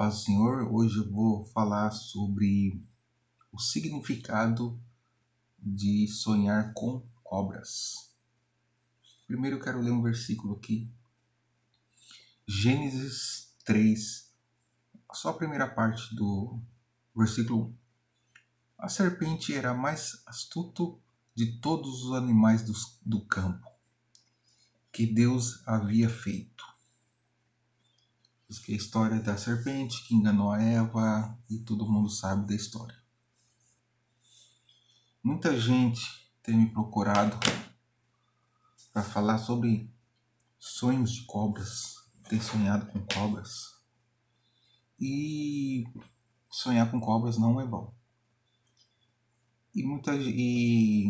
paz Senhor, hoje eu vou falar sobre o significado de sonhar com cobras. Primeiro eu quero ler um versículo aqui. Gênesis 3, só a primeira parte do versículo 1. A serpente era mais astuto de todos os animais do, do campo que Deus havia feito que a história da serpente que enganou a Eva e todo mundo sabe da história. Muita gente tem me procurado para falar sobre sonhos de cobras, ter sonhado com cobras. E sonhar com cobras não é bom. E muita e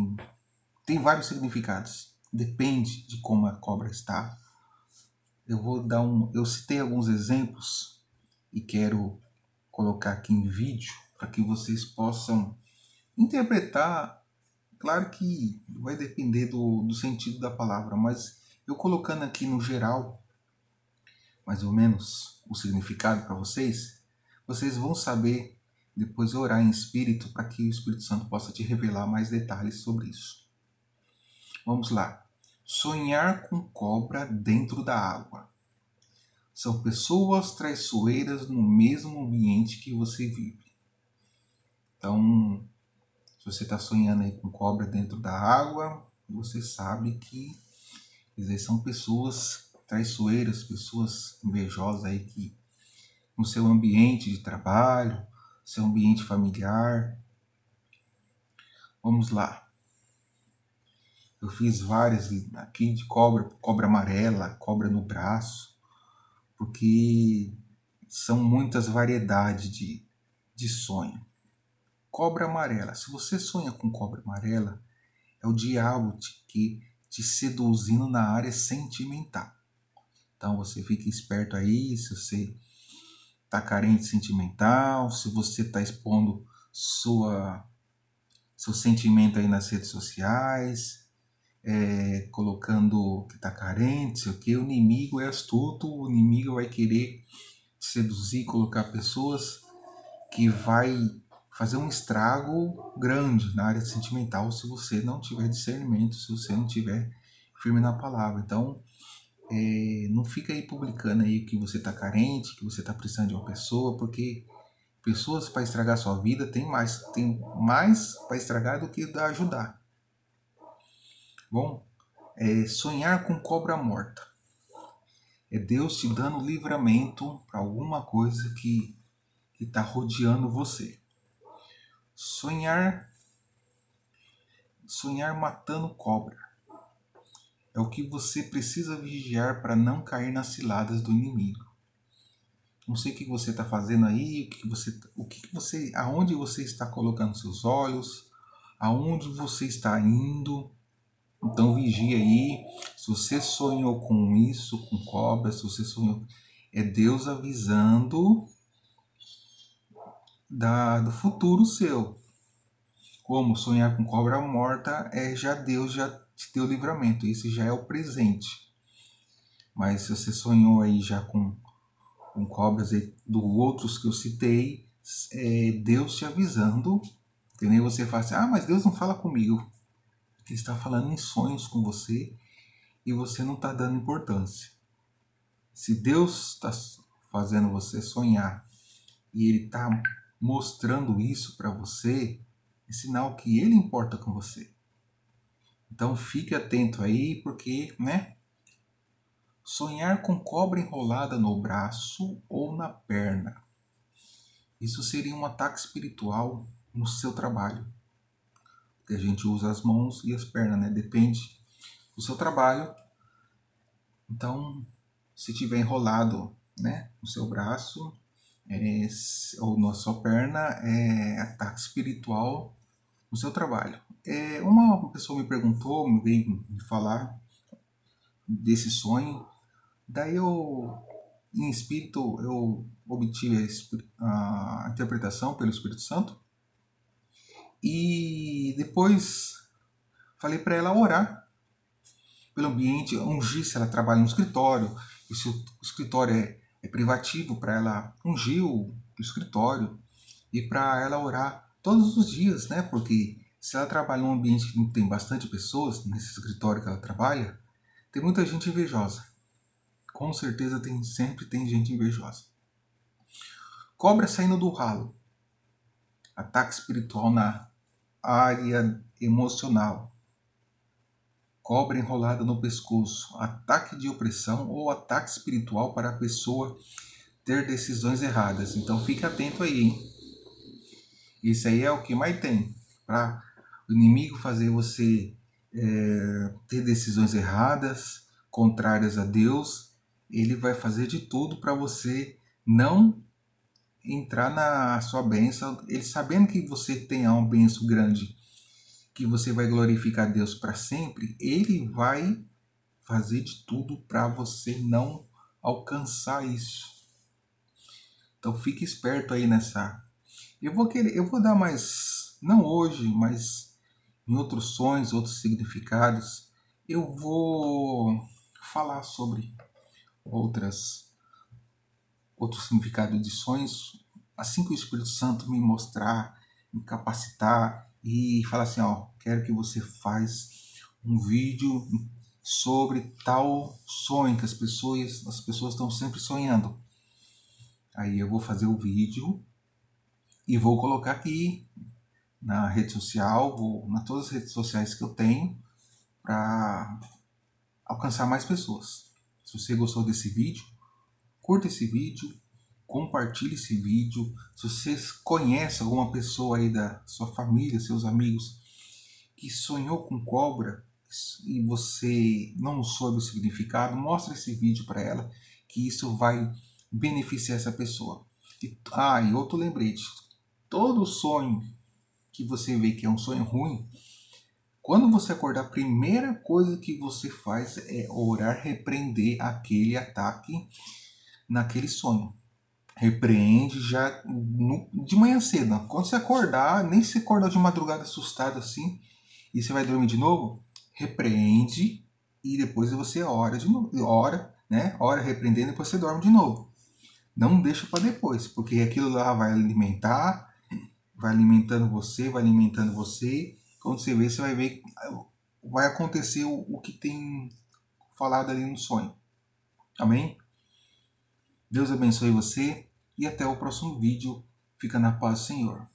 tem vários significados. Depende de como a cobra está, eu vou dar um. Eu citei alguns exemplos e quero colocar aqui em vídeo para que vocês possam interpretar. Claro que vai depender do, do sentido da palavra, mas eu colocando aqui no geral, mais ou menos, o significado para vocês, vocês vão saber depois orar em espírito para que o Espírito Santo possa te revelar mais detalhes sobre isso. Vamos lá. Sonhar com cobra dentro da água. São pessoas traiçoeiras no mesmo ambiente que você vive. Então, se você está sonhando aí com cobra dentro da água, você sabe que dizer, são pessoas traiçoeiras, pessoas invejosas aí que no seu ambiente de trabalho, seu ambiente familiar. Vamos lá. Eu fiz várias aqui de cobra, cobra amarela, cobra no braço, porque são muitas variedades de, de sonho. Cobra amarela. Se você sonha com cobra amarela, é o diabo te, que te seduzindo na área sentimental. Então você fica esperto aí, se você está carente sentimental, se você está expondo sua seu sentimento aí nas redes sociais, é, colocando que está carente, o que, o inimigo é astuto, o inimigo vai querer seduzir, colocar pessoas que vai fazer um estrago grande na área sentimental se você não tiver discernimento, se você não tiver firme na palavra. Então, é, não fica aí publicando aí que você está carente, que você está precisando de uma pessoa, porque pessoas para estragar sua vida tem mais, tem mais para estragar do que ajudar. Bom, é sonhar com cobra morta. É Deus te dando livramento para alguma coisa que está rodeando você. Sonhar, sonhar matando cobra. É o que você precisa vigiar para não cair nas ciladas do inimigo. Não sei o que você está fazendo aí, o que você, o que você, aonde você está colocando seus olhos, aonde você está indo então vigia aí. Se você sonhou com isso, com cobra, se você sonhou. É Deus avisando da, do futuro seu. Como sonhar com cobra morta é já Deus já te deu livramento. Esse já é o presente. Mas se você sonhou aí já com, com cobras aí, do outros que eu citei, é Deus te avisando. Entendeu? Você fala assim, ah, mas Deus não fala comigo. Ele está falando em sonhos com você e você não está dando importância. Se Deus está fazendo você sonhar e Ele está mostrando isso para você, é sinal que Ele importa com você. Então fique atento aí, porque, né? Sonhar com cobra enrolada no braço ou na perna. Isso seria um ataque espiritual no seu trabalho que a gente usa as mãos e as pernas, né? Depende do seu trabalho. Então, se tiver enrolado, né, no seu braço é, ou na sua perna, é ataque espiritual no seu trabalho. É, uma pessoa me perguntou, me veio me falar desse sonho, daí eu, em espírito, eu obtive a, a interpretação pelo Espírito Santo e depois falei para ela orar pelo ambiente, ungir se ela trabalha no escritório, e se o escritório é é privativo para ela ungir o escritório e para ela orar todos os dias, né? Porque se ela trabalha num ambiente que tem bastante pessoas, nesse escritório que ela trabalha, tem muita gente invejosa. Com certeza tem, sempre tem gente invejosa. Cobra saindo do ralo. Ataque espiritual na área emocional. Cobra enrolada no pescoço. Ataque de opressão ou ataque espiritual para a pessoa ter decisões erradas. Então fique atento aí, hein? Isso aí é o que mais tem. Para o inimigo fazer você é, ter decisões erradas, contrárias a Deus, ele vai fazer de tudo para você não entrar na sua bênção, ele sabendo que você tem uma bênção grande, que você vai glorificar Deus para sempre, ele vai fazer de tudo para você não alcançar isso. Então fique esperto aí nessa. Eu vou querer, eu vou dar mais, não hoje, mas em outros sonhos, outros significados, eu vou falar sobre outras outro significado de sonhos, assim que o Espírito Santo me mostrar, me capacitar e falar assim, ó, quero que você faz um vídeo sobre tal sonho que as pessoas as pessoas estão sempre sonhando. Aí eu vou fazer o vídeo e vou colocar aqui na rede social, vou nas todas as redes sociais que eu tenho para alcançar mais pessoas. Se você gostou desse vídeo, curta esse vídeo, compartilhe esse vídeo. Se você conhece alguma pessoa aí da sua família, seus amigos, que sonhou com cobra e você não soube o significado, mostre esse vídeo para ela, que isso vai beneficiar essa pessoa. E, ah, e outro lembrete: todo sonho que você vê que é um sonho ruim, quando você acordar, a primeira coisa que você faz é orar, repreender aquele ataque naquele sonho. Repreende já no, de manhã cedo. Quando você acordar, nem se acordar de madrugada assustado assim, e você vai dormir de novo, repreende e depois você ora de novo. Ora, né? Ora repreendendo e depois você dorme de novo. Não deixa para depois, porque aquilo lá vai alimentar, vai alimentando você, vai alimentando você. Quando você vê, você vai ver, vai acontecer o, o que tem falado ali no sonho. Amém? Deus abençoe você e até o próximo vídeo. Fica na paz, Senhor.